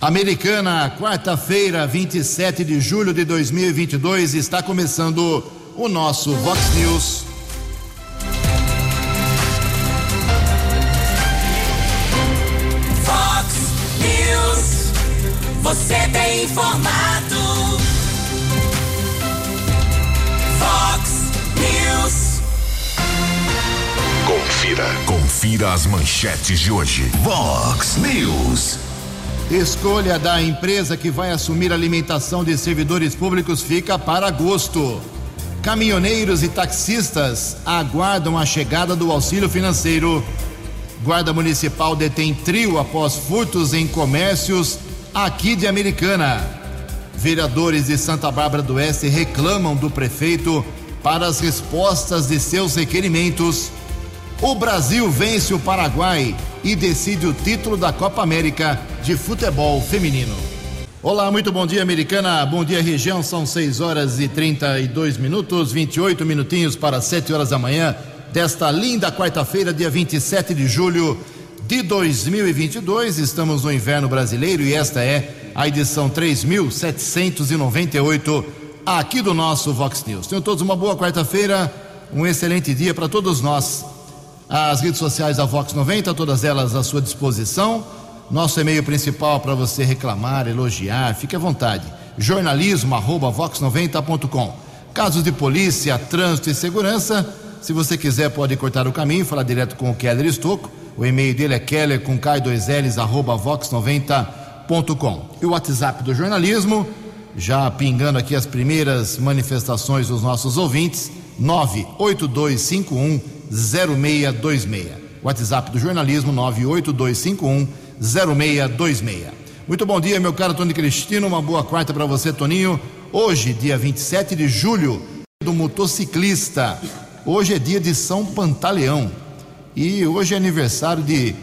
Americana, quarta-feira, 27 de julho de 2022, está começando o nosso Vox News. Vox News, você tem informado. Vox News. Confira, confira as manchetes de hoje. Vox News. Escolha da empresa que vai assumir a alimentação de servidores públicos fica para agosto. Caminhoneiros e taxistas aguardam a chegada do auxílio financeiro. Guarda Municipal detém trio após furtos em comércios aqui de Americana. Vereadores de Santa Bárbara do Oeste reclamam do prefeito para as respostas de seus requerimentos. O Brasil vence o Paraguai e decide o título da Copa América de futebol feminino. Olá, muito bom dia, americana. Bom dia, região. São 6 horas e 32 minutos, 28 minutinhos para 7 horas da manhã desta linda quarta-feira, dia 27 de julho de 2022. Estamos no inverno brasileiro e esta é a edição 3798 aqui do nosso Vox News. Tenham todos uma boa quarta-feira, um excelente dia para todos nós. As redes sociais da Vox 90, todas elas à sua disposição. Nosso e-mail principal para você reclamar, elogiar, fique à vontade. jornalismo@vox90.com. Casos de polícia, trânsito e segurança, se você quiser pode cortar o caminho, falar direto com o Keller Estocco. O e-mail dele é keller com k 2 ls arroba vox90.com. E o WhatsApp do jornalismo, já pingando aqui as primeiras manifestações dos nossos ouvintes, 98251 0626. WhatsApp do jornalismo 98251 0626. Muito bom dia, meu caro Tony Cristino. Uma boa quarta para você, Toninho. Hoje, dia 27 de julho, do motociclista. Hoje é dia de São Pantaleão. E hoje é aniversário de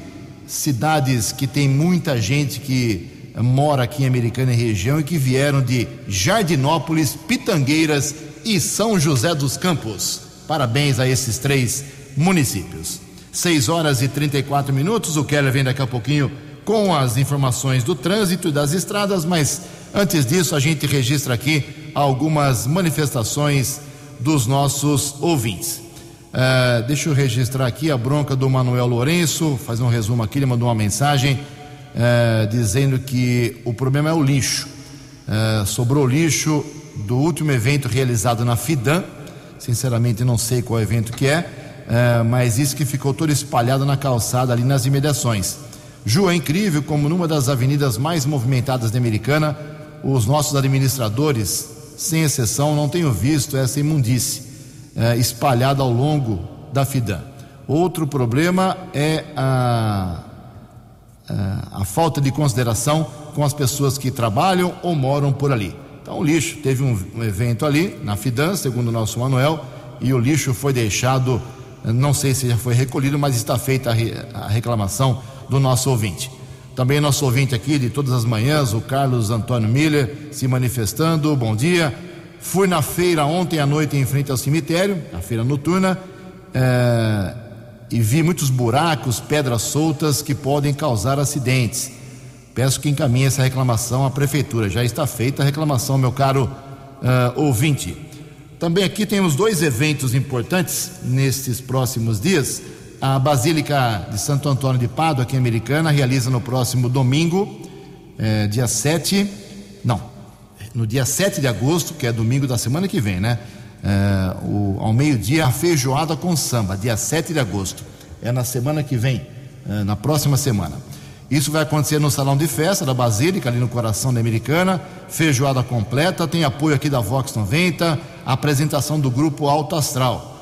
cidades que tem muita gente que mora aqui em Americana e região e que vieram de Jardinópolis, Pitangueiras e São José dos Campos. Parabéns a esses três municípios. 6 horas e 34 minutos. O Keller vem daqui a pouquinho com as informações do trânsito e das estradas, mas antes disso a gente registra aqui algumas manifestações dos nossos ouvintes. Uh, deixa eu registrar aqui a bronca do Manuel Lourenço, fazer um resumo aqui, ele mandou uma mensagem uh, dizendo que o problema é o lixo. Uh, sobrou lixo do último evento realizado na FIDAM, sinceramente não sei qual evento que é, mas isso que ficou todo espalhado na calçada ali nas imediações. Ju, é incrível como numa das avenidas mais movimentadas da Americana, os nossos administradores, sem exceção, não tenham visto essa imundície eh, espalhada ao longo da FIDAM. Outro problema é a, a, a, falta de consideração com as pessoas que trabalham ou moram por ali. Então, o lixo teve um, um evento ali na FIDAM, segundo o nosso Manuel, e o lixo foi deixado, não sei se já foi recolhido, mas está feita a, re, a reclamação do nosso ouvinte. Também nosso ouvinte aqui de todas as manhãs, o Carlos Antônio Miller, se manifestando. Bom dia. Fui na feira ontem à noite em frente ao cemitério, a feira noturna, é, e vi muitos buracos, pedras soltas que podem causar acidentes. Peço que encaminhe essa reclamação à prefeitura. Já está feita a reclamação, meu caro é, ouvinte. Também aqui temos dois eventos importantes nestes próximos dias. A Basílica de Santo Antônio de Pádua, aqui em Americana, realiza no próximo domingo, é, dia 7, não, no dia 7 de agosto, que é domingo da semana que vem, né? É, o, ao meio-dia, a feijoada com samba, dia 7 de agosto. É na semana que vem, é, na próxima semana. Isso vai acontecer no salão de festa da Basílica, ali no coração da Americana. Feijoada completa, tem apoio aqui da Vox 90, apresentação do grupo Alto Astral.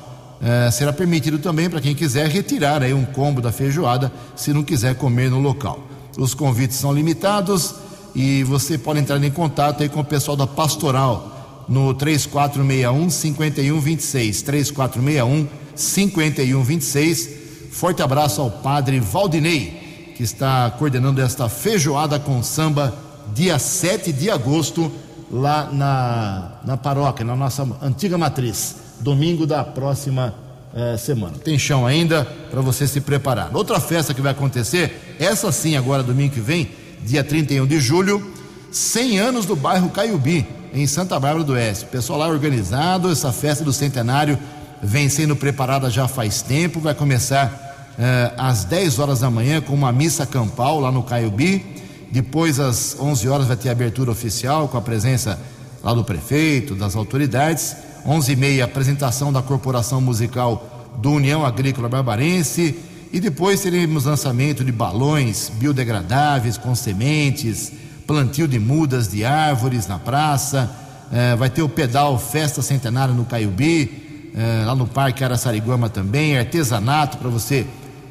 É, será permitido também para quem quiser retirar aí um combo da feijoada, se não quiser comer no local. Os convites são limitados e você pode entrar em contato aí com o pessoal da Pastoral no 3461 5126 3461 5126. Forte abraço ao padre Valdinei, que está coordenando esta feijoada com samba dia 7 de agosto lá na, na paróquia, na nossa antiga matriz domingo da próxima eh, semana. Tem chão ainda para você se preparar. Outra festa que vai acontecer, essa sim, agora domingo que vem, dia 31 de julho, 100 anos do bairro Caiubi, em Santa Bárbara do Oeste. Pessoal lá organizado, essa festa do centenário vem sendo preparada já faz tempo, vai começar eh, às 10 horas da manhã com uma missa campal lá no Caiubi. Depois, às 11 horas, vai ter abertura oficial com a presença lá do prefeito, das autoridades. 11 e meia, apresentação da Corporação Musical do União Agrícola Barbarense. E depois teremos lançamento de balões biodegradáveis com sementes, plantio de mudas de árvores na praça. Eh, vai ter o pedal Festa Centenária no Caiubi, eh, lá no Parque Araçariguama também. Artesanato para você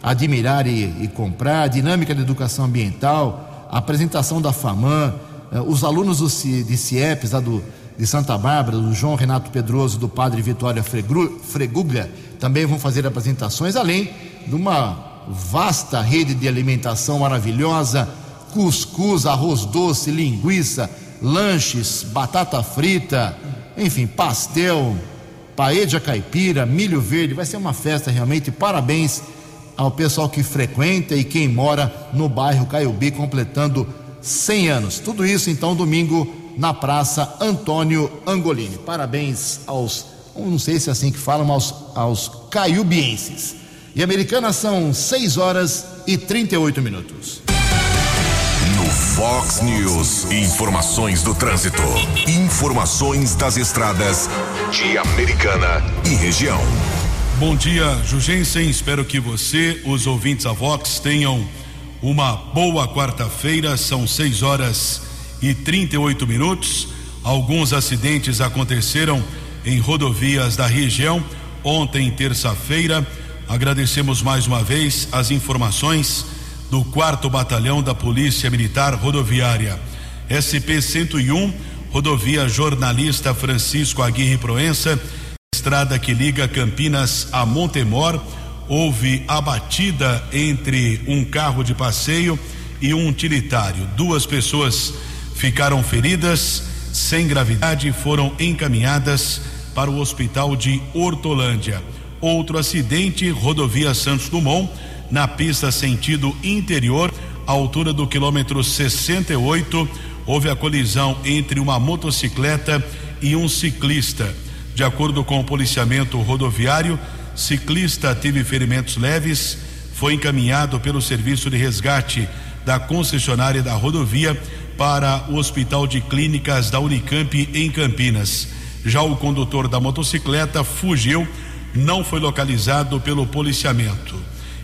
admirar e, e comprar. Dinâmica de educação ambiental. Apresentação da FAMAN. Eh, os alunos do, de CIEPs, lá do, de Santa Bárbara, do João Renato Pedroso, do Padre Vitória Fregru, Freguga, também vão fazer apresentações, além de uma vasta rede de alimentação maravilhosa, cuscuz, arroz doce, linguiça, lanches, batata frita, enfim, pastel, paella caipira, milho verde, vai ser uma festa realmente, parabéns ao pessoal que frequenta e quem mora no bairro Caiubi, completando 100 anos. Tudo isso então domingo na Praça Antônio Angolini. Parabéns aos, não sei se é assim que falam, aos, aos caiubienses. E Americana são 6 horas e 38 minutos. No Fox News, informações do trânsito. Informações das estradas de Americana e região. Bom dia, Jugensen. Espero que você, os ouvintes da Vox, tenham uma boa quarta-feira. São 6 horas e 38 minutos. Alguns acidentes aconteceram em rodovias da região ontem, terça-feira. Agradecemos mais uma vez as informações do quarto batalhão da Polícia Militar Rodoviária. SP 101, rodovia jornalista Francisco Aguirre Proença, estrada que liga Campinas a Montemor. Houve a batida entre um carro de passeio e um utilitário. Duas pessoas ficaram feridas, sem gravidade, foram encaminhadas para o hospital de Hortolândia. Outro acidente, rodovia Santos Dumont, na pista sentido interior, altura do quilômetro 68, houve a colisão entre uma motocicleta e um ciclista. De acordo com o policiamento rodoviário, ciclista teve ferimentos leves, foi encaminhado pelo serviço de resgate da concessionária da rodovia para o Hospital de Clínicas da Unicamp em Campinas. Já o condutor da motocicleta fugiu, não foi localizado pelo policiamento.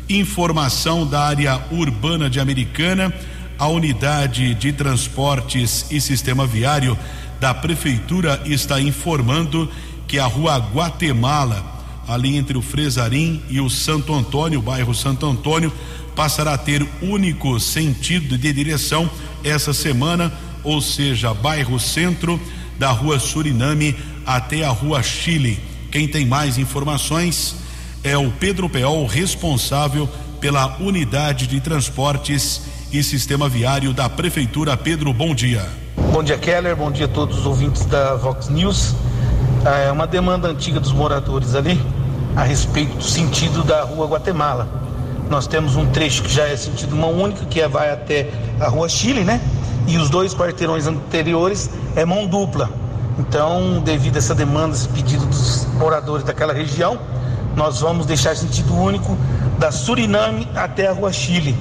Informação da área urbana de Americana, a unidade de transportes e sistema viário da prefeitura está informando que a rua Guatemala, ali entre o Fresarim e o Santo Antônio, bairro Santo Antônio, passará a ter único sentido de direção essa semana, ou seja, bairro Centro, da rua Suriname até a rua Chile. Quem tem mais informações é o Pedro Peol, responsável pela unidade de transportes e sistema viário da Prefeitura. Pedro, bom dia. Bom dia, Keller. Bom dia a todos os ouvintes da Vox News. É uma demanda antiga dos moradores ali a respeito do sentido da rua Guatemala. Nós temos um trecho que já é sentido mão única, que é, vai até a rua Chile, né? E os dois quarteirões anteriores é mão dupla. Então, devido a essa demanda, esse pedido dos moradores daquela região, nós vamos deixar sentido único da Suriname até a Rua Chile,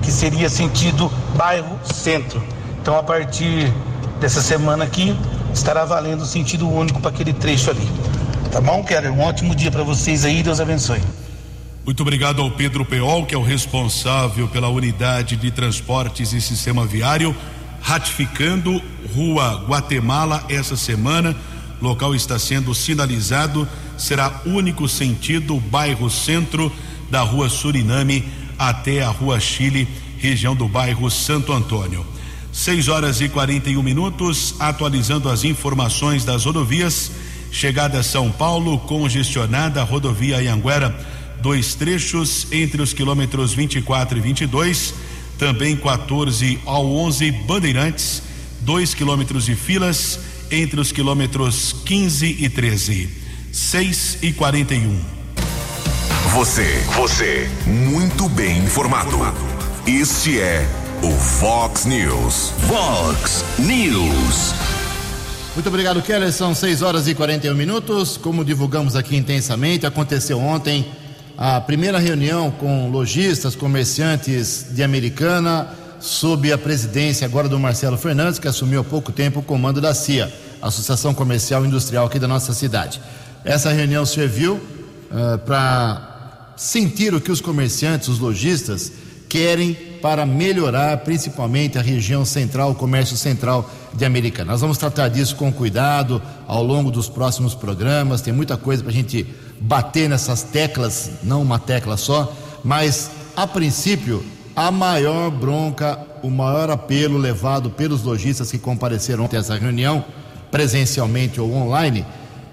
que seria sentido bairro centro. Então, a partir dessa semana aqui, estará valendo o sentido único para aquele trecho ali. Tá bom, Keller? Um ótimo dia para vocês aí, Deus abençoe. Muito obrigado ao Pedro Peol, que é o responsável pela unidade de transportes e sistema viário, ratificando Rua Guatemala essa semana. Local está sendo sinalizado, será único sentido bairro centro da Rua Suriname até a Rua Chile, região do bairro Santo Antônio. 6 horas e 41 minutos, atualizando as informações das rodovias. Chegada a São Paulo, congestionada, rodovia Anhanguera, dois trechos entre os quilômetros 24 e 22, também 14 ao 11, Bandeirantes, dois quilômetros de filas entre os quilômetros 15 e 13. 6 e 41. Você, você, muito bem informado. Este é o Fox News. Fox News. Muito obrigado, Keller. São 6 horas e 41 minutos. Como divulgamos aqui intensamente, aconteceu ontem a primeira reunião com lojistas, comerciantes de Americana, sob a presidência agora do Marcelo Fernandes, que assumiu há pouco tempo o comando da CIA, Associação Comercial e Industrial aqui da nossa cidade. Essa reunião serviu uh, para sentir o que os comerciantes, os lojistas, querem para melhorar principalmente a região central, o comércio central de Americana. Nós vamos tratar disso com cuidado ao longo dos próximos programas. Tem muita coisa para a gente bater nessas teclas, não uma tecla só, mas a princípio a maior bronca, o maior apelo levado pelos lojistas que compareceram ontem a essa reunião, presencialmente ou online,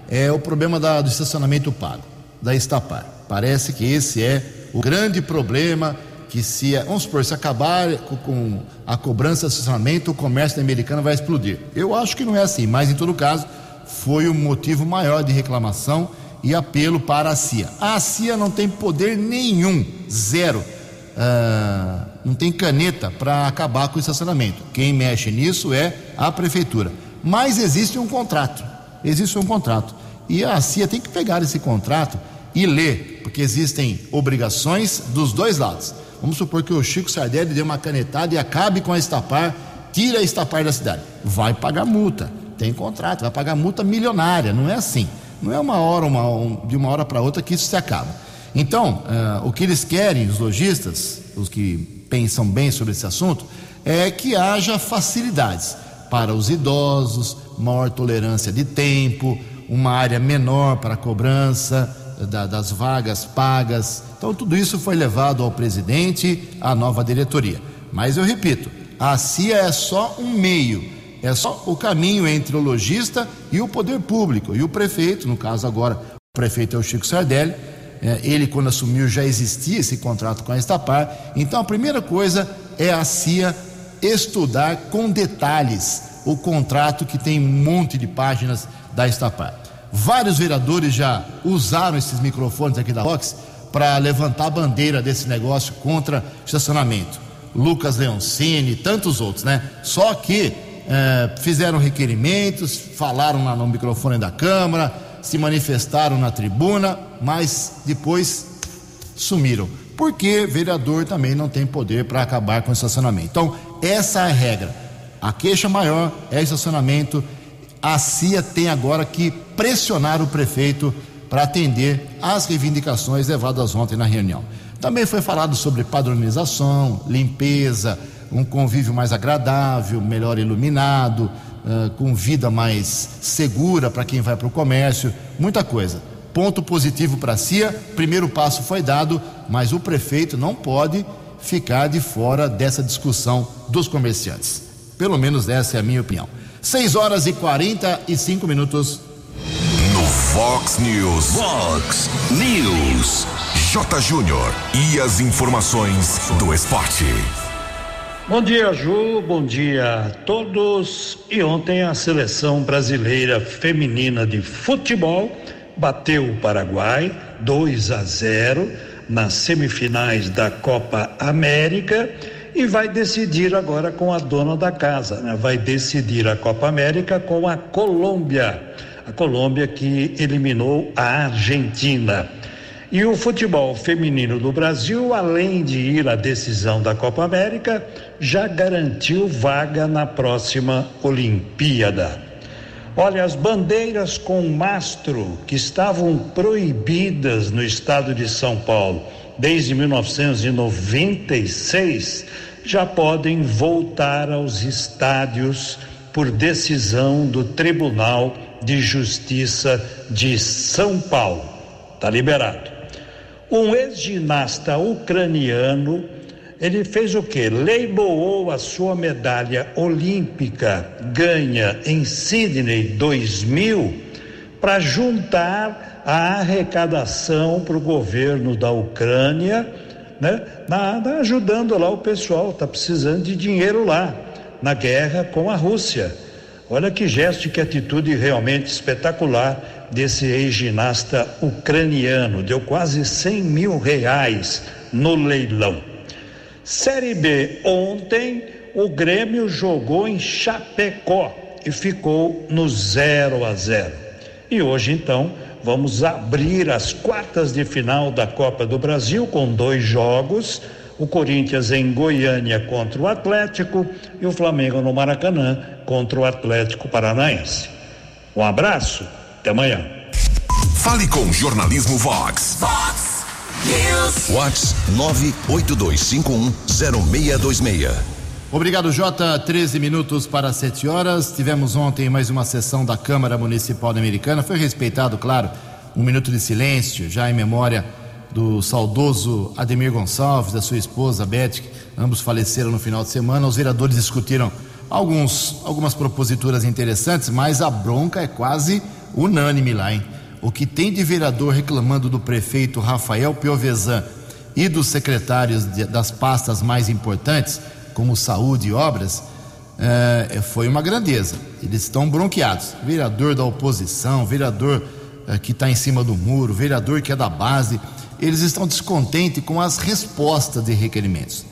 é o problema da, do estacionamento pago, da Estapar. Parece que esse é o grande problema que se, vamos supor, se acabar com a cobrança de estacionamento, o comércio americano vai explodir. Eu acho que não é assim, mas em todo caso, foi o motivo maior de reclamação e apelo para a CIA. A CIA não tem poder nenhum, zero. Uh, não tem caneta para acabar com o estacionamento. Quem mexe nisso é a prefeitura. Mas existe um contrato. Existe um contrato. E a CIA tem que pegar esse contrato e ler, porque existem obrigações dos dois lados. Vamos supor que o Chico Sardelli dê uma canetada e acabe com a Estapar, tira a Estapar da cidade. Vai pagar multa, tem contrato, vai pagar multa milionária, não é assim. Não é uma hora, uma, um, de uma hora para outra que isso se acaba. Então, uh, o que eles querem, os lojistas, os que pensam bem sobre esse assunto, é que haja facilidades para os idosos, maior tolerância de tempo, uma área menor para cobrança, da, das vagas pagas. Então, tudo isso foi levado ao presidente, à nova diretoria. Mas eu repito, a CIA é só um meio, é só o caminho entre o lojista e o poder público. E o prefeito, no caso agora, o prefeito é o Chico Sardelli, é, ele, quando assumiu, já existia esse contrato com a Estapar. Então, a primeira coisa é a CIA estudar com detalhes o contrato que tem um monte de páginas da Estapar. Vários vereadores já usaram esses microfones aqui da Vox para levantar a bandeira desse negócio contra estacionamento. Lucas Leoncini, tantos outros, né? Só que eh, fizeram requerimentos, falaram lá no microfone da Câmara, se manifestaram na tribuna, mas depois sumiram. Porque vereador também não tem poder para acabar com o estacionamento. Então, essa é a regra. A queixa maior é estacionamento a CIA tem agora que pressionar o prefeito para atender às reivindicações levadas ontem na reunião. Também foi falado sobre padronização, limpeza, um convívio mais agradável, melhor iluminado, uh, com vida mais segura para quem vai para o comércio, muita coisa. Ponto positivo para a CIA, primeiro passo foi dado, mas o prefeito não pode ficar de fora dessa discussão dos comerciantes. Pelo menos essa é a minha opinião. 6 horas e 45 minutos. No Fox News. Fox News. J. Júnior. E as informações do esporte. Bom dia, Ju. Bom dia a todos. E ontem a seleção brasileira feminina de futebol bateu o Paraguai 2 a 0 nas semifinais da Copa América e vai decidir agora com a dona da casa, né? vai decidir a Copa América com a Colômbia, a Colômbia que eliminou a Argentina. E o futebol feminino do Brasil, além de ir à decisão da Copa América, já garantiu vaga na próxima Olimpíada. Olha, as bandeiras com mastro que estavam proibidas no estado de São Paulo desde 1996 já podem voltar aos estádios por decisão do Tribunal de Justiça de São Paulo. Está liberado. Um ex-ginasta ucraniano, ele fez o quê? Leiloou a sua medalha olímpica ganha em Sydney 2000 para juntar a arrecadação para o governo da Ucrânia né, na, na, ajudando lá o pessoal, está precisando de dinheiro lá, na guerra com a Rússia. Olha que gesto, que atitude realmente espetacular desse ex-ginasta ucraniano. Deu quase 100 mil reais no leilão. Série B, ontem o Grêmio jogou em Chapecó e ficou no 0 a 0. E hoje então vamos abrir as quartas de final da Copa do Brasil com dois jogos. O Corinthians em Goiânia contra o Atlético e o Flamengo no Maracanã contra o Atlético Paranaense. Um abraço, até amanhã. Fale com Jornalismo Vox. Vox News. Whats 982510626. Obrigado, Jota. 13 minutos para 7 horas. Tivemos ontem mais uma sessão da Câmara Municipal da Americana. Foi respeitado, claro, um minuto de silêncio, já em memória do saudoso Ademir Gonçalves, da sua esposa Beth, ambos faleceram no final de semana. Os vereadores discutiram alguns, algumas proposituras interessantes, mas a bronca é quase unânime lá, hein? O que tem de vereador reclamando do prefeito Rafael Piovesan e dos secretários de, das pastas mais importantes, como saúde e obras, eh, foi uma grandeza. Eles estão bronqueados. Vereador da oposição, vereador eh, que está em cima do muro, vereador que é da base, eles estão descontentes com as respostas de requerimentos.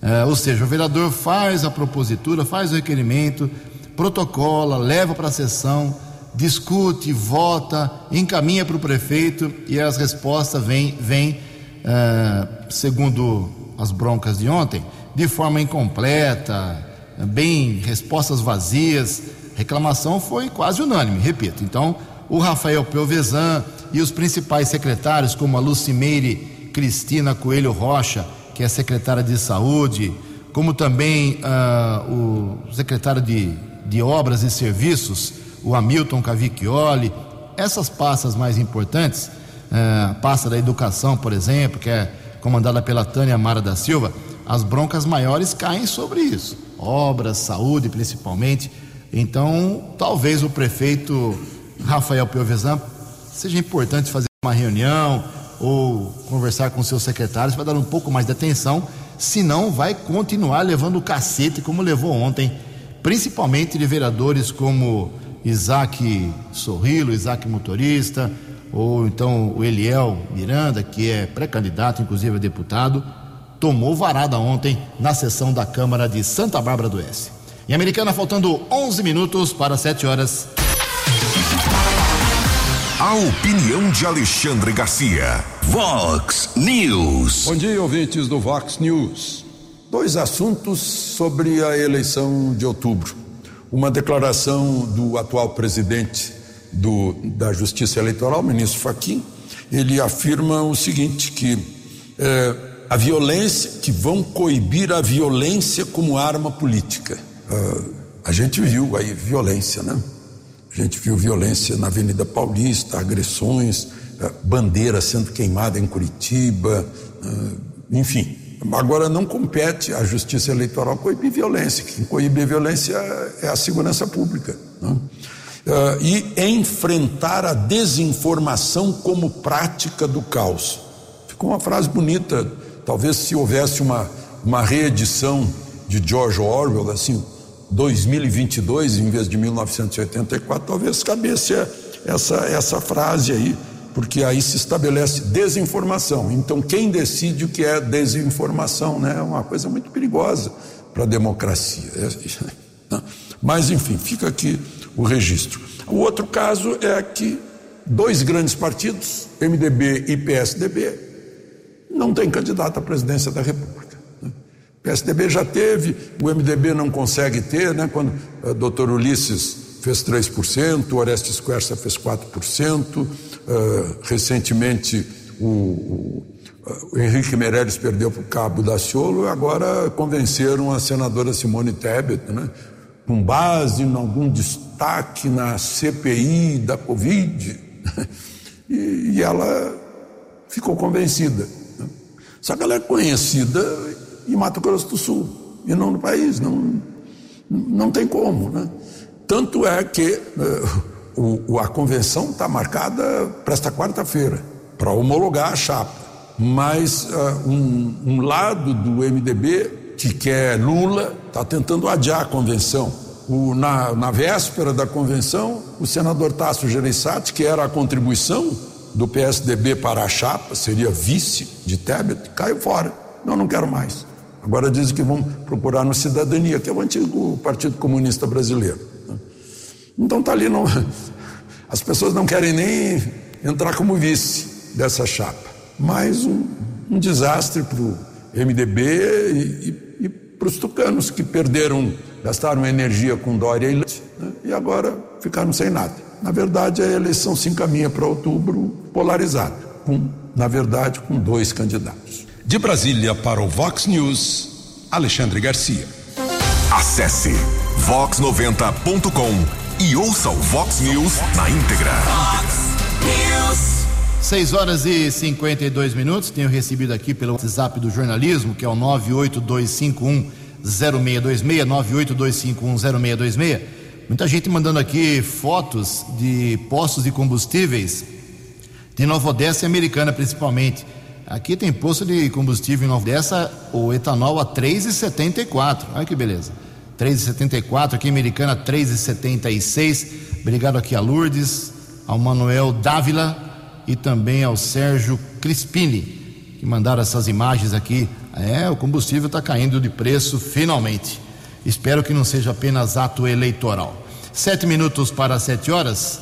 Eh, ou seja, o vereador faz a propositura, faz o requerimento, protocola, leva para a sessão, discute, vota, encaminha para o prefeito e as respostas vêm, vêm eh, segundo as broncas de ontem, de forma incompleta, bem respostas vazias. Reclamação foi quase unânime, repito. Então, o Rafael Pelvezan e os principais secretários, como a Lucimeire Cristina Coelho Rocha, que é secretária de Saúde, como também ah, o secretário de, de Obras e Serviços, o Hamilton Cavicchioli, essas pastas mais importantes, ah, a pasta da educação, por exemplo, que é comandada pela Tânia Mara da Silva, as broncas maiores caem sobre isso. Obras, saúde principalmente. Então, talvez o prefeito Rafael Piovesan seja importante fazer uma reunião ou conversar com seus secretários para dar um pouco mais de atenção, senão vai continuar levando o cacete como levou ontem, principalmente de vereadores como Isaac Sorrilo, Isaac Motorista, ou então o Eliel Miranda, que é pré-candidato, inclusive a deputado, tomou varada ontem na sessão da Câmara de Santa Bárbara do Oeste. Em Americana, faltando 11 minutos para 7 horas. A opinião de Alexandre Garcia. Vox News. Bom dia, ouvintes do Vox News. Dois assuntos sobre a eleição de outubro. Uma declaração do atual presidente do, da Justiça Eleitoral, ministro Fachin. Ele afirma o seguinte: que eh, a violência, que vão coibir a violência como arma política. Ah, a gente viu aí violência, né? A gente viu violência na Avenida Paulista, agressões, eh, bandeira sendo queimada em Curitiba, eh, enfim. Agora não compete à Justiça Eleitoral coibir violência. Quem coíbe violência é a segurança pública. Né? Eh, e enfrentar a desinformação como prática do caos. Ficou uma frase bonita. Talvez se houvesse uma, uma reedição de George Orwell, assim, 2022 em vez de 1984, talvez cabesse essa, essa frase aí, porque aí se estabelece desinformação. Então, quem decide o que é desinformação né, é uma coisa muito perigosa para a democracia. É, Mas, enfim, fica aqui o registro. O outro caso é que dois grandes partidos, MDB e PSDB, não têm candidato à presidência da República. O PSDB já teve, o MDB não consegue ter, né? Quando o doutor Ulisses fez 3%, o Orestes Quercia fez 4%, uh, recentemente o, o, o, Henrique Meirelles perdeu para o Cabo da Ciolo e agora convenceram a senadora Simone Tebet, né? com base em algum destaque na CPI da Covid, e, e ela ficou convencida. Só que ela é conhecida em Mato Grosso do Sul e não no país, não, não tem como. Né? Tanto é que uh, o, a convenção está marcada para esta quarta-feira, para homologar a chapa. Mas uh, um, um lado do MDB, que quer Lula, está tentando adiar a convenção. O, na, na, véspera da convenção, o senador Tasso Gereissati, que era a contribuição do PSDB para a chapa, seria vice de Tebet, caiu fora. Não, não quero mais Agora dizem que vão procurar no Cidadania, que é o antigo Partido Comunista Brasileiro. Né? Então está ali, não, as pessoas não querem nem entrar como vice dessa chapa. Mais um, um desastre para o MDB e, e, e para os tucanos que perderam, gastaram energia com Dória e Leite né? e agora ficaram sem nada. Na verdade, a eleição se encaminha para outubro polarizada, com, na verdade, com dois candidatos. De Brasília para o Vox News, Alexandre Garcia. Acesse vox90.com e ouça o Vox News na íntegra. Vox News. 6 horas e 52 minutos. Tenho recebido aqui pelo WhatsApp do jornalismo, que é o 98251 0626, 98251 0626. Muita gente mandando aqui fotos de postos de combustíveis de Nova Odessa e Americana, principalmente. Aqui tem posto de combustível em Nova Odessa, o etanol a 3,74. Olha que beleza. 3,74, aqui em Americana 3,76. Obrigado aqui a Lourdes, ao Manuel Dávila e também ao Sérgio Crispini, que mandaram essas imagens aqui. É, o combustível está caindo de preço finalmente. Espero que não seja apenas ato eleitoral. Sete minutos para sete horas.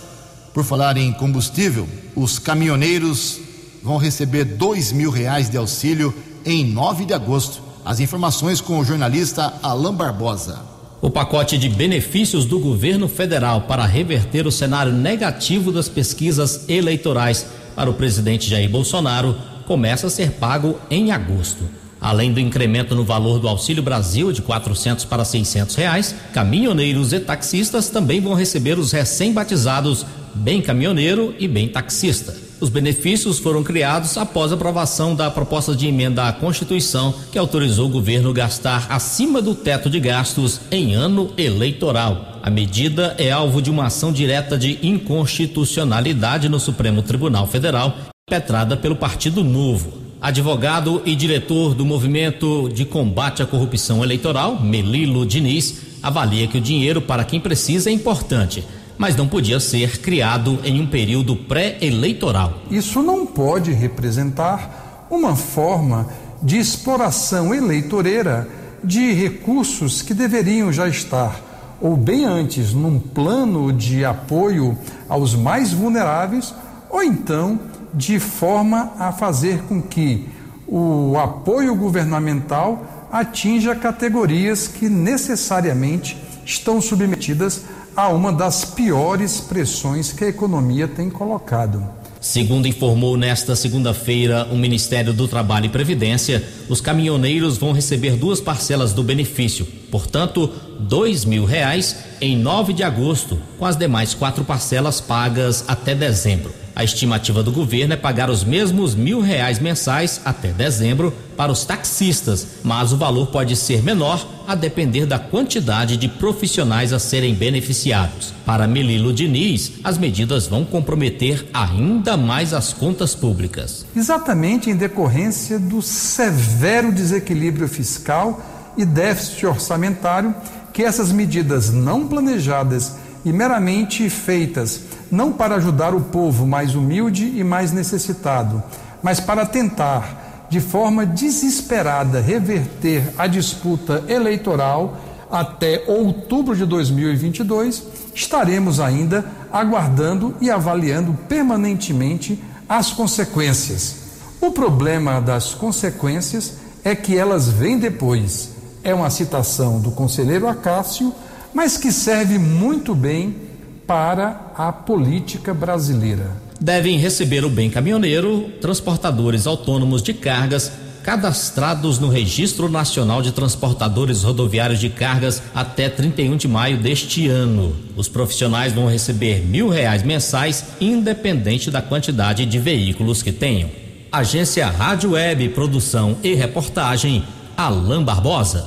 Por falar em combustível, os caminhoneiros vão receber dois mil reais de auxílio em 9 de agosto. As informações com o jornalista Alain Barbosa. O pacote de benefícios do governo federal para reverter o cenário negativo das pesquisas eleitorais para o presidente Jair Bolsonaro começa a ser pago em agosto. Além do incremento no valor do Auxílio Brasil de 400 para 600 reais, caminhoneiros e taxistas também vão receber os recém-batizados Bem Caminhoneiro e Bem Taxista. Os benefícios foram criados após a aprovação da proposta de emenda à Constituição que autorizou o governo gastar acima do teto de gastos em ano eleitoral. A medida é alvo de uma ação direta de inconstitucionalidade no Supremo Tribunal Federal, petrada pelo Partido Novo. Advogado e diretor do Movimento de Combate à Corrupção Eleitoral, Melilo Diniz, avalia que o dinheiro para quem precisa é importante mas não podia ser criado em um período pré-eleitoral. Isso não pode representar uma forma de exploração eleitoreira de recursos que deveriam já estar ou bem antes num plano de apoio aos mais vulneráveis, ou então de forma a fazer com que o apoio governamental atinja categorias que necessariamente estão submetidas a uma das piores pressões que a economia tem colocado. Segundo informou nesta segunda-feira o Ministério do Trabalho e Previdência, os caminhoneiros vão receber duas parcelas do benefício, portanto, dois mil reais em 9 de agosto, com as demais quatro parcelas pagas até dezembro. A estimativa do governo é pagar os mesmos mil reais mensais até dezembro para os taxistas, mas o valor pode ser menor a depender da quantidade de profissionais a serem beneficiados. Para Melilo Diniz, as medidas vão comprometer ainda mais as contas públicas. Exatamente em decorrência do severo desequilíbrio fiscal e déficit orçamentário que essas medidas não planejadas e meramente feitas não para ajudar o povo mais humilde e mais necessitado, mas para tentar, de forma desesperada, reverter a disputa eleitoral até outubro de 2022, estaremos ainda aguardando e avaliando permanentemente as consequências. O problema das consequências é que elas vêm depois. É uma citação do conselheiro Acácio, mas que serve muito bem para a política brasileira. Devem receber o bem caminhoneiro transportadores autônomos de cargas cadastrados no Registro Nacional de Transportadores Rodoviários de Cargas até 31 de maio deste ano. Os profissionais vão receber mil reais mensais, independente da quantidade de veículos que tenham. Agência Rádio Web, produção e reportagem, Alain Barbosa.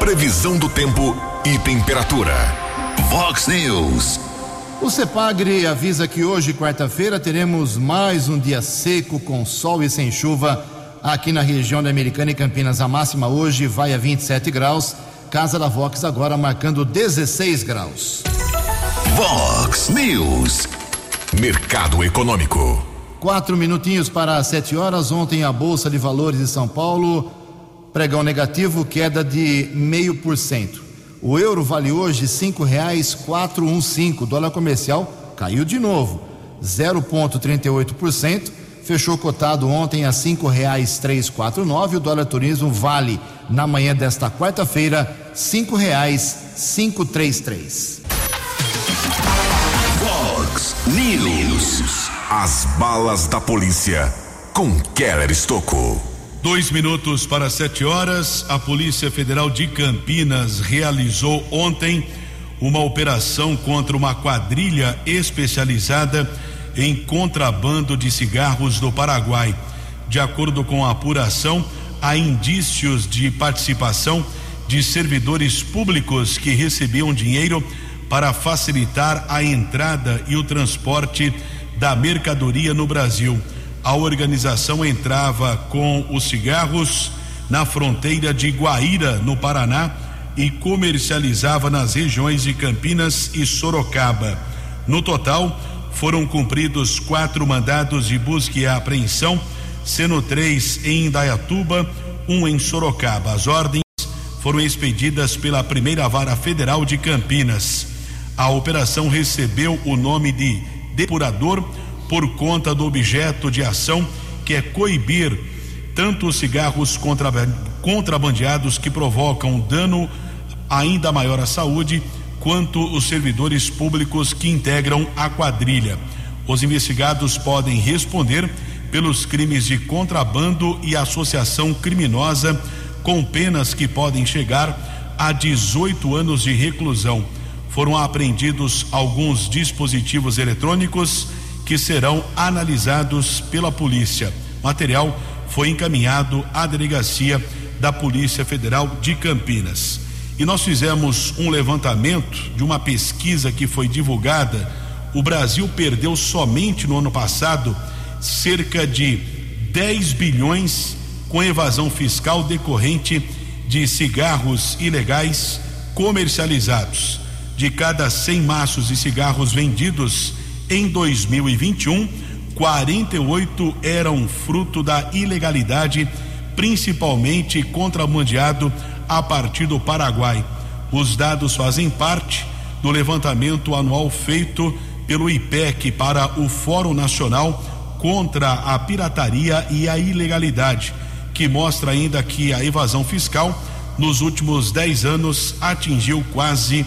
Previsão do tempo e temperatura. Vox News. O CEPAGRE avisa que hoje, quarta-feira, teremos mais um dia seco, com sol e sem chuva aqui na região da Americana e Campinas. A máxima hoje vai a 27 graus. Casa da Vox agora marcando 16 graus. Vox News. Mercado Econômico. Quatro minutinhos para sete horas. Ontem a Bolsa de Valores de São Paulo pregão negativo, queda de meio por cento. O euro vale hoje cinco reais quatro um cinco. Dólar comercial caiu de novo, 0,38%. Fechou cotado ontem a cinco reais três quatro nove. O dólar turismo vale na manhã desta quarta-feira cinco reais cinco três três. Fox News. As balas da polícia com Keller Estocou. Dois minutos para sete horas, a Polícia Federal de Campinas realizou ontem uma operação contra uma quadrilha especializada em contrabando de cigarros do Paraguai. De acordo com a apuração, há indícios de participação de servidores públicos que recebiam dinheiro para facilitar a entrada e o transporte da mercadoria no Brasil a organização entrava com os cigarros na fronteira de Guaíra, no Paraná, e comercializava nas regiões de Campinas e Sorocaba. No total, foram cumpridos quatro mandados de busca e apreensão, sendo três em Indaiatuba, um em Sorocaba. As ordens foram expedidas pela primeira vara federal de Campinas. A operação recebeu o nome de Depurador por conta do objeto de ação, que é coibir tanto os cigarros contrabandeados que provocam dano ainda maior à saúde, quanto os servidores públicos que integram a quadrilha. Os investigados podem responder pelos crimes de contrabando e associação criminosa, com penas que podem chegar a 18 anos de reclusão. Foram apreendidos alguns dispositivos eletrônicos que serão analisados pela polícia. Material foi encaminhado à delegacia da Polícia Federal de Campinas. E nós fizemos um levantamento de uma pesquisa que foi divulgada. O Brasil perdeu somente no ano passado cerca de 10 bilhões com evasão fiscal decorrente de cigarros ilegais comercializados. De cada 100 maços de cigarros vendidos, em 2021, 48 eram fruto da ilegalidade, principalmente contrabandeado a partir do Paraguai. Os dados fazem parte do levantamento anual feito pelo IPEC para o Fórum Nacional contra a Pirataria e a Ilegalidade, que mostra ainda que a evasão fiscal nos últimos 10 anos atingiu quase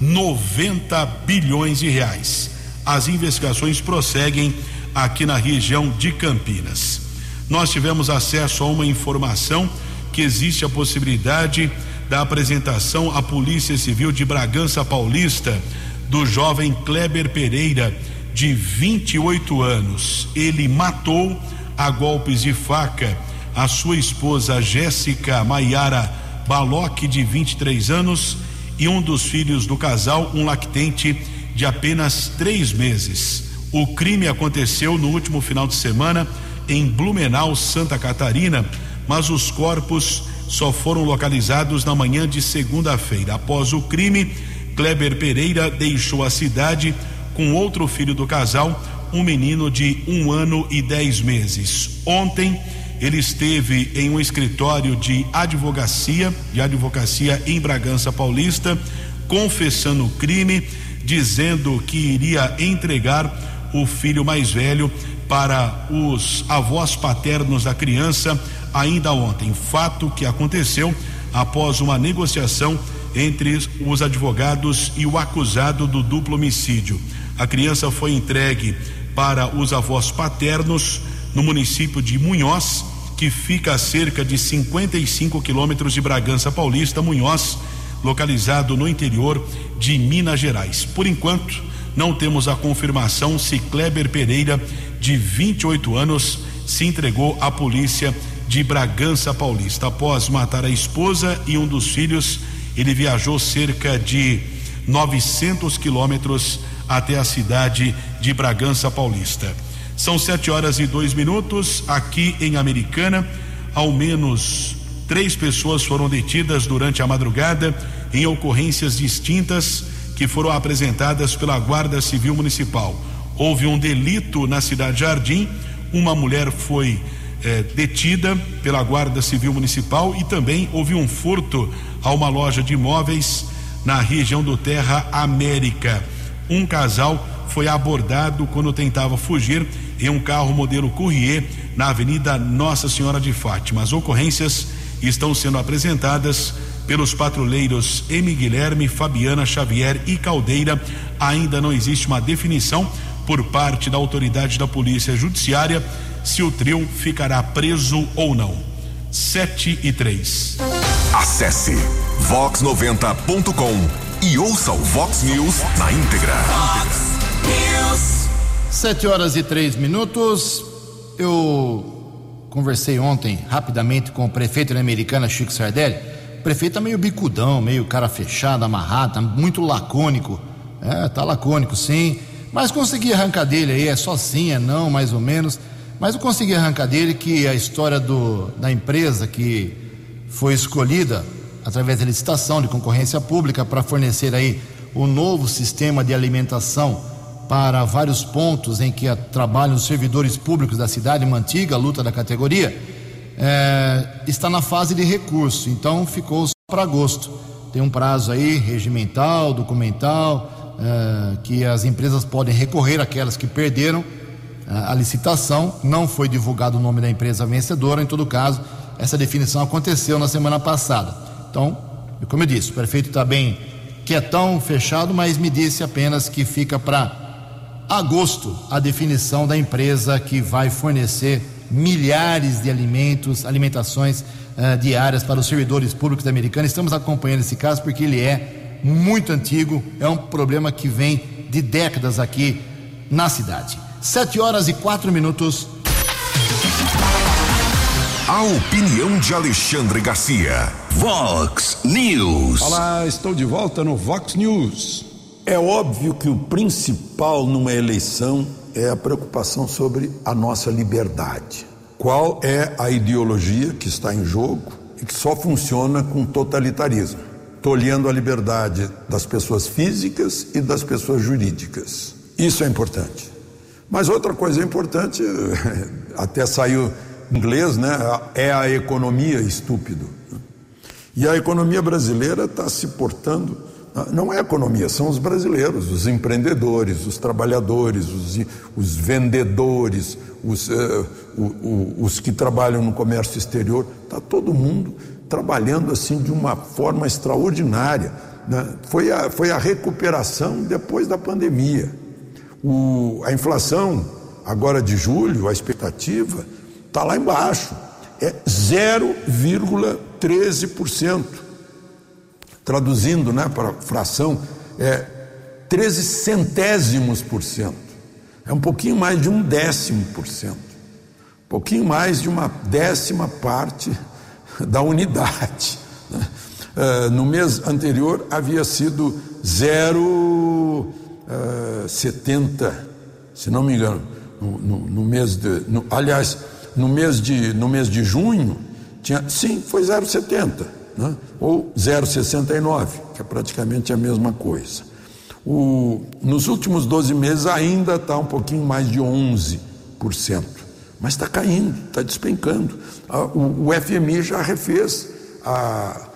90 bilhões de reais as investigações prosseguem aqui na região de Campinas. Nós tivemos acesso a uma informação que existe a possibilidade da apresentação à Polícia Civil de Bragança Paulista do jovem Kleber Pereira, de 28 anos. Ele matou a golpes de faca a sua esposa Jéssica Maiara Baloc, de 23 anos, e um dos filhos do casal, um lactente de apenas três meses. O crime aconteceu no último final de semana em Blumenau, Santa Catarina, mas os corpos só foram localizados na manhã de segunda-feira. Após o crime, Kleber Pereira deixou a cidade com outro filho do casal, um menino de um ano e dez meses. Ontem, ele esteve em um escritório de advocacia, de advocacia em Bragança Paulista, confessando o crime dizendo que iria entregar o filho mais velho para os avós paternos da criança ainda ontem. Fato que aconteceu após uma negociação entre os advogados e o acusado do duplo homicídio. A criança foi entregue para os avós paternos no município de Munhoz, que fica a cerca de 55 quilômetros de Bragança Paulista. Munhoz localizado no interior de Minas Gerais. Por enquanto, não temos a confirmação se Kleber Pereira, de 28 anos, se entregou à polícia de Bragança Paulista. Após matar a esposa e um dos filhos, ele viajou cerca de 900 quilômetros até a cidade de Bragança Paulista. São sete horas e dois minutos aqui em Americana. Ao menos Três pessoas foram detidas durante a madrugada em ocorrências distintas que foram apresentadas pela Guarda Civil Municipal. Houve um delito na cidade Jardim, uma mulher foi eh, detida pela Guarda Civil Municipal e também houve um furto a uma loja de imóveis na região do Terra América. Um casal foi abordado quando tentava fugir em um carro modelo Courrier na Avenida Nossa Senhora de Fátima. As ocorrências estão sendo apresentadas pelos patrulheiros M. Guilherme, Fabiana Xavier e Caldeira. Ainda não existe uma definição por parte da autoridade da Polícia Judiciária se o trio ficará preso ou não. 7 e 3. Acesse vox90.com e ouça o Vox News na íntegra. Fox News. 7 horas e três minutos. Eu conversei ontem rapidamente com o prefeito da Americana, Chico Sardelli. O prefeito tá meio bicudão, meio cara fechado, amarrado, tá muito lacônico. É, tá lacônico, sim. Mas consegui arrancar dele aí, é só sim, é não, mais ou menos. Mas eu consegui arrancar dele que a história do, da empresa que foi escolhida através da licitação de concorrência pública para fornecer aí o novo sistema de alimentação para vários pontos em que trabalham os servidores públicos da cidade, uma antiga luta da categoria, é, está na fase de recurso, então ficou só para agosto. Tem um prazo aí regimental, documental, é, que as empresas podem recorrer, aquelas que perderam a licitação. Não foi divulgado o nome da empresa vencedora, em todo caso, essa definição aconteceu na semana passada. Então, como eu disse, o prefeito está bem quietão, fechado, mas me disse apenas que fica para agosto a definição da empresa que vai fornecer milhares de alimentos, alimentações uh, diárias para os servidores públicos americanos. Estamos acompanhando esse caso porque ele é muito antigo, é um problema que vem de décadas aqui na cidade. Sete horas e quatro minutos. A opinião de Alexandre Garcia. Vox News. Olá, estou de volta no Vox News. É óbvio que o principal numa eleição é a preocupação sobre a nossa liberdade. Qual é a ideologia que está em jogo e que só funciona com totalitarismo? Tolhendo a liberdade das pessoas físicas e das pessoas jurídicas. Isso é importante. Mas outra coisa importante, até saiu em inglês, né? É a economia estúpido. E a economia brasileira está se portando não é a economia, são os brasileiros, os empreendedores, os trabalhadores, os, os vendedores, os, uh, o, o, os que trabalham no comércio exterior. Está todo mundo trabalhando assim de uma forma extraordinária. Né? Foi, a, foi a recuperação depois da pandemia. O, a inflação, agora de julho, a expectativa está lá embaixo, é 0,13% traduzindo né, para fração, é 13 centésimos por cento. É um pouquinho mais de um décimo por cento. Um pouquinho mais de uma décima parte da unidade. Né? Uh, no mês anterior havia sido 0,70, uh, se não me engano, no, no, no mês de. No, aliás, no mês de, no mês de junho, tinha, sim, foi 0,70 né? ou 0,69, que é praticamente a mesma coisa. O, nos últimos 12 meses ainda está um pouquinho mais de 11%, mas está caindo, está despencando. O, o FMI já refez a,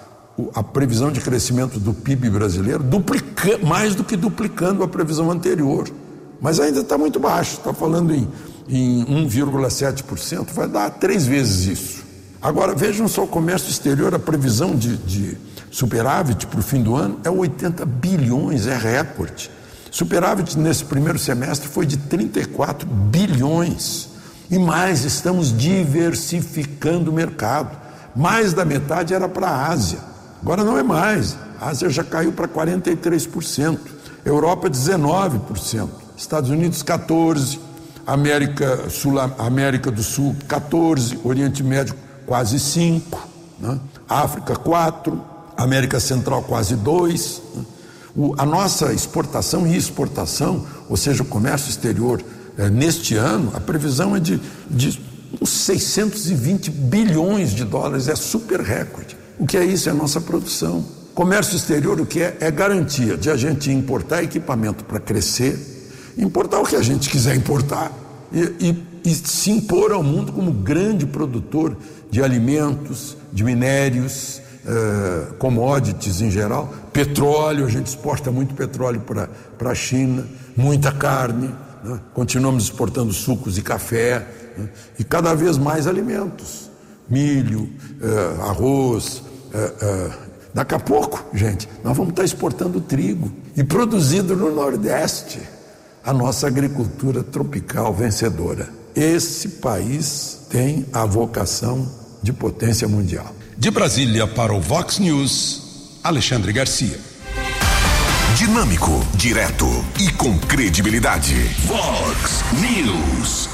a previsão de crescimento do PIB brasileiro, duplica, mais do que duplicando a previsão anterior. Mas ainda está muito baixo, está falando em, em 1,7%, vai dar três vezes isso. Agora, vejam só o comércio exterior, a previsão de, de superávit para o fim do ano é 80 bilhões, é recorde. Superávit nesse primeiro semestre foi de 34 bilhões. E mais, estamos diversificando o mercado. Mais da metade era para a Ásia. Agora não é mais. A Ásia já caiu para 43%. Europa 19%. Estados Unidos 14%. América, Sul, América do Sul 14%. Oriente Médio quase 5, né? África 4, América Central quase 2. Né? a nossa exportação e exportação, ou seja, o comércio exterior, é, neste ano, a previsão é de, de uns 620 bilhões de dólares, é super recorde. O que é isso? É a nossa produção. Comércio exterior, o que é? É garantia de a gente importar equipamento para crescer, importar o que a gente quiser importar e, e, e se impor ao mundo como grande produtor de alimentos, de minérios, eh, commodities em geral, petróleo, a gente exporta muito petróleo para a China, muita carne, né? continuamos exportando sucos e café, né? e cada vez mais alimentos, milho, eh, arroz. Eh, eh, daqui a pouco, gente, nós vamos estar exportando trigo e produzido no Nordeste a nossa agricultura tropical vencedora. Esse país tem a vocação de potência mundial. De Brasília para o Vox News, Alexandre Garcia. Dinâmico, direto e com credibilidade. Vox News.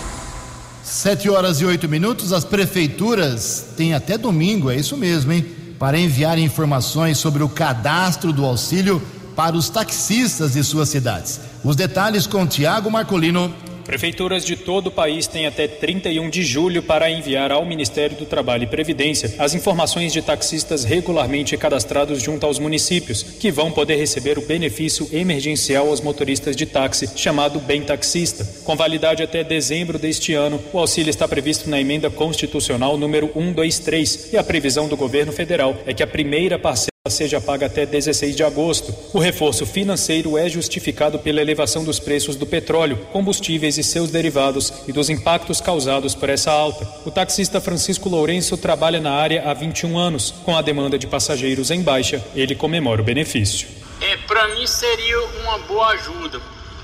Sete horas e oito minutos. As prefeituras têm até domingo, é isso mesmo, hein? Para enviar informações sobre o cadastro do auxílio para os taxistas de suas cidades. Os detalhes com Tiago Marcolino. Prefeituras de todo o país têm até 31 de julho para enviar ao Ministério do Trabalho e Previdência as informações de taxistas regularmente cadastrados junto aos municípios, que vão poder receber o benefício emergencial aos motoristas de táxi, chamado Bem Taxista. Com validade até dezembro deste ano, o auxílio está previsto na emenda constitucional número 123 e a previsão do governo federal é que a primeira parcela seja paga até 16 de agosto. O reforço financeiro é justificado pela elevação dos preços do petróleo, combustíveis e seus derivados e dos impactos causados por essa alta. O taxista Francisco Lourenço trabalha na área há 21 anos. Com a demanda de passageiros em baixa, ele comemora o benefício. É, para mim seria uma boa ajuda,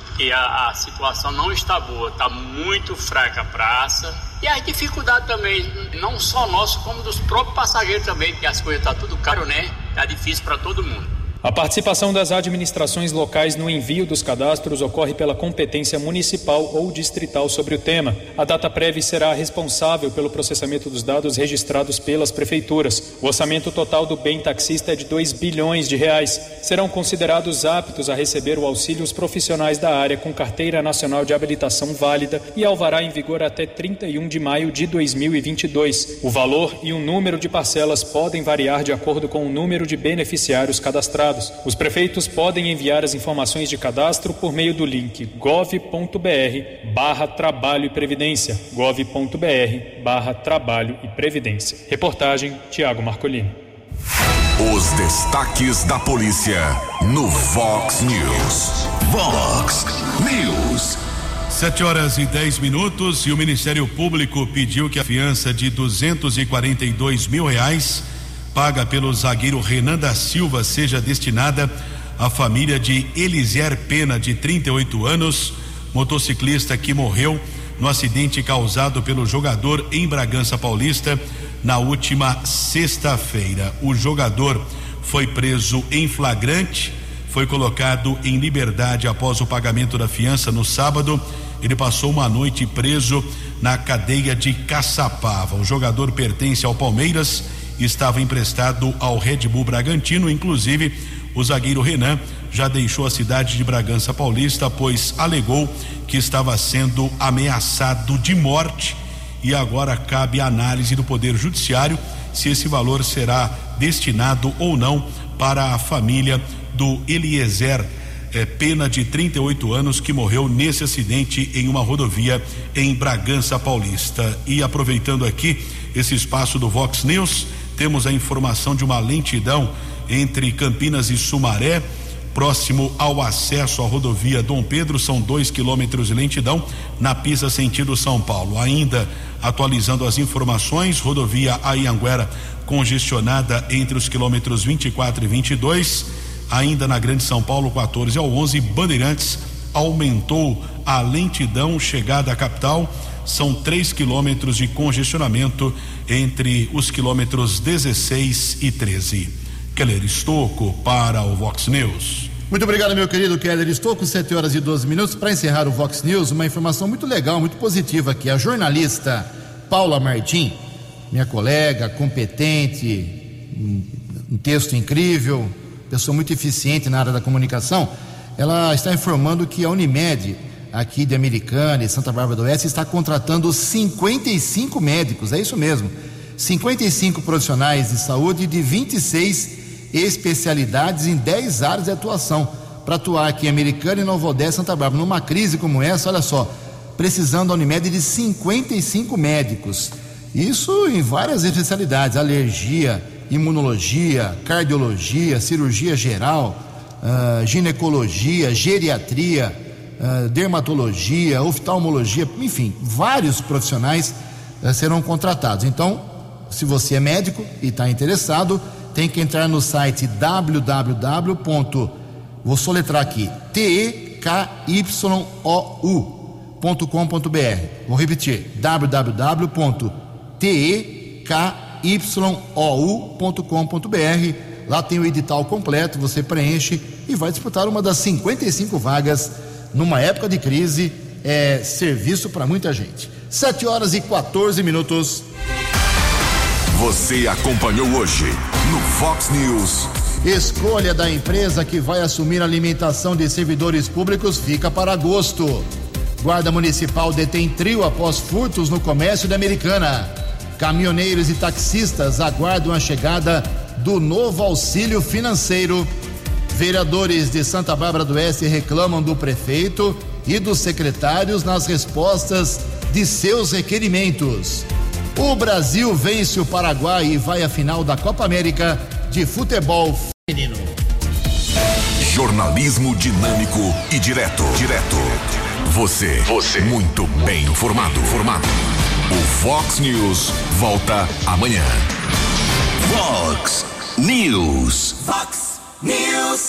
porque a, a situação não está boa, está muito fraca a praça. E as dificuldades também, não só nosso, como dos próprios passageiros também, porque as coisas estão tá tudo caro, né? Tá difícil para todo mundo. A participação das administrações locais no envio dos cadastros ocorre pela competência municipal ou distrital sobre o tema. A data prévia será responsável pelo processamento dos dados registrados pelas prefeituras. O orçamento total do bem taxista é de 2 bilhões de reais. Serão considerados aptos a receber o auxílio os profissionais da área com carteira nacional de habilitação válida e alvará em vigor até 31 de maio de 2022. O valor e o número de parcelas podem variar de acordo com o número de beneficiários cadastrados. Os prefeitos podem enviar as informações de cadastro por meio do link gov.br barra trabalho e previdência, gov.br barra trabalho e previdência. Reportagem Tiago Marcolini. Os destaques da polícia no Vox News. Vox News. Sete horas e dez minutos e o Ministério Público pediu que a fiança de 242 mil reais paga pelo zagueiro Renan da Silva seja destinada à família de Elisier Pena, de 38 anos, motociclista que morreu no acidente causado pelo jogador em Bragança Paulista na última sexta-feira. O jogador foi preso em flagrante, foi colocado em liberdade após o pagamento da fiança no sábado. Ele passou uma noite preso na cadeia de Caçapava. O jogador pertence ao Palmeiras estava emprestado ao Red Bull Bragantino, inclusive o zagueiro Renan já deixou a cidade de Bragança Paulista, pois alegou que estava sendo ameaçado de morte. E agora cabe a análise do Poder Judiciário se esse valor será destinado ou não para a família do Eliezer, eh, pena de 38 anos, que morreu nesse acidente em uma rodovia em Bragança Paulista. E aproveitando aqui esse espaço do Vox News, temos a informação de uma lentidão entre Campinas e Sumaré, próximo ao acesso à rodovia Dom Pedro, são dois quilômetros de lentidão na pista sentido São Paulo. Ainda atualizando as informações, rodovia Ayanguera congestionada entre os quilômetros 24 e 22, ainda na Grande São Paulo 14 ao 11, Bandeirantes aumentou a lentidão chegada à capital são 3 quilômetros de congestionamento entre os quilômetros 16 e 13. Keller Estocco para o Vox News. Muito obrigado, meu querido Keller Estocco, 7 horas e 12 minutos. Para encerrar o Vox News, uma informação muito legal, muito positiva aqui. A jornalista Paula Martim, minha colega, competente, um texto incrível, pessoa muito eficiente na área da comunicação, ela está informando que a Unimed aqui de Americana e Santa Bárbara do Oeste está contratando 55 médicos, é isso mesmo. 55 profissionais de saúde de 26 especialidades em 10 áreas de atuação para atuar aqui em Americana e Nova Odessa, Santa Bárbara. Numa crise como essa, olha só, precisando a Unimed de 55 médicos. Isso em várias especialidades: alergia, imunologia, cardiologia, cirurgia geral, uh, ginecologia, geriatria, dermatologia, oftalmologia, enfim, vários profissionais uh, serão contratados. Então, se você é médico e está interessado, tem que entrar no site www. Vou soletrar aqui: tekyou.com.br. Vou repetir: www.tekyou.com.br. Lá tem o edital completo, você preenche e vai disputar uma das 55 vagas numa época de crise. É serviço para muita gente. 7 horas e 14 minutos. Você acompanhou hoje no Fox News. Escolha da empresa que vai assumir a alimentação de servidores públicos fica para agosto. Guarda Municipal detém trio após furtos no comércio da Americana. Caminhoneiros e taxistas aguardam a chegada do novo auxílio financeiro. Vereadores de Santa Bárbara do Oeste reclamam do prefeito e dos secretários nas respostas de seus requerimentos. O Brasil vence o Paraguai e vai à final da Copa América de futebol feminino. Jornalismo dinâmico e direto. Direto. Você. Você. Muito bem informado. Formado. O Fox News volta amanhã. Fox News. Fox News.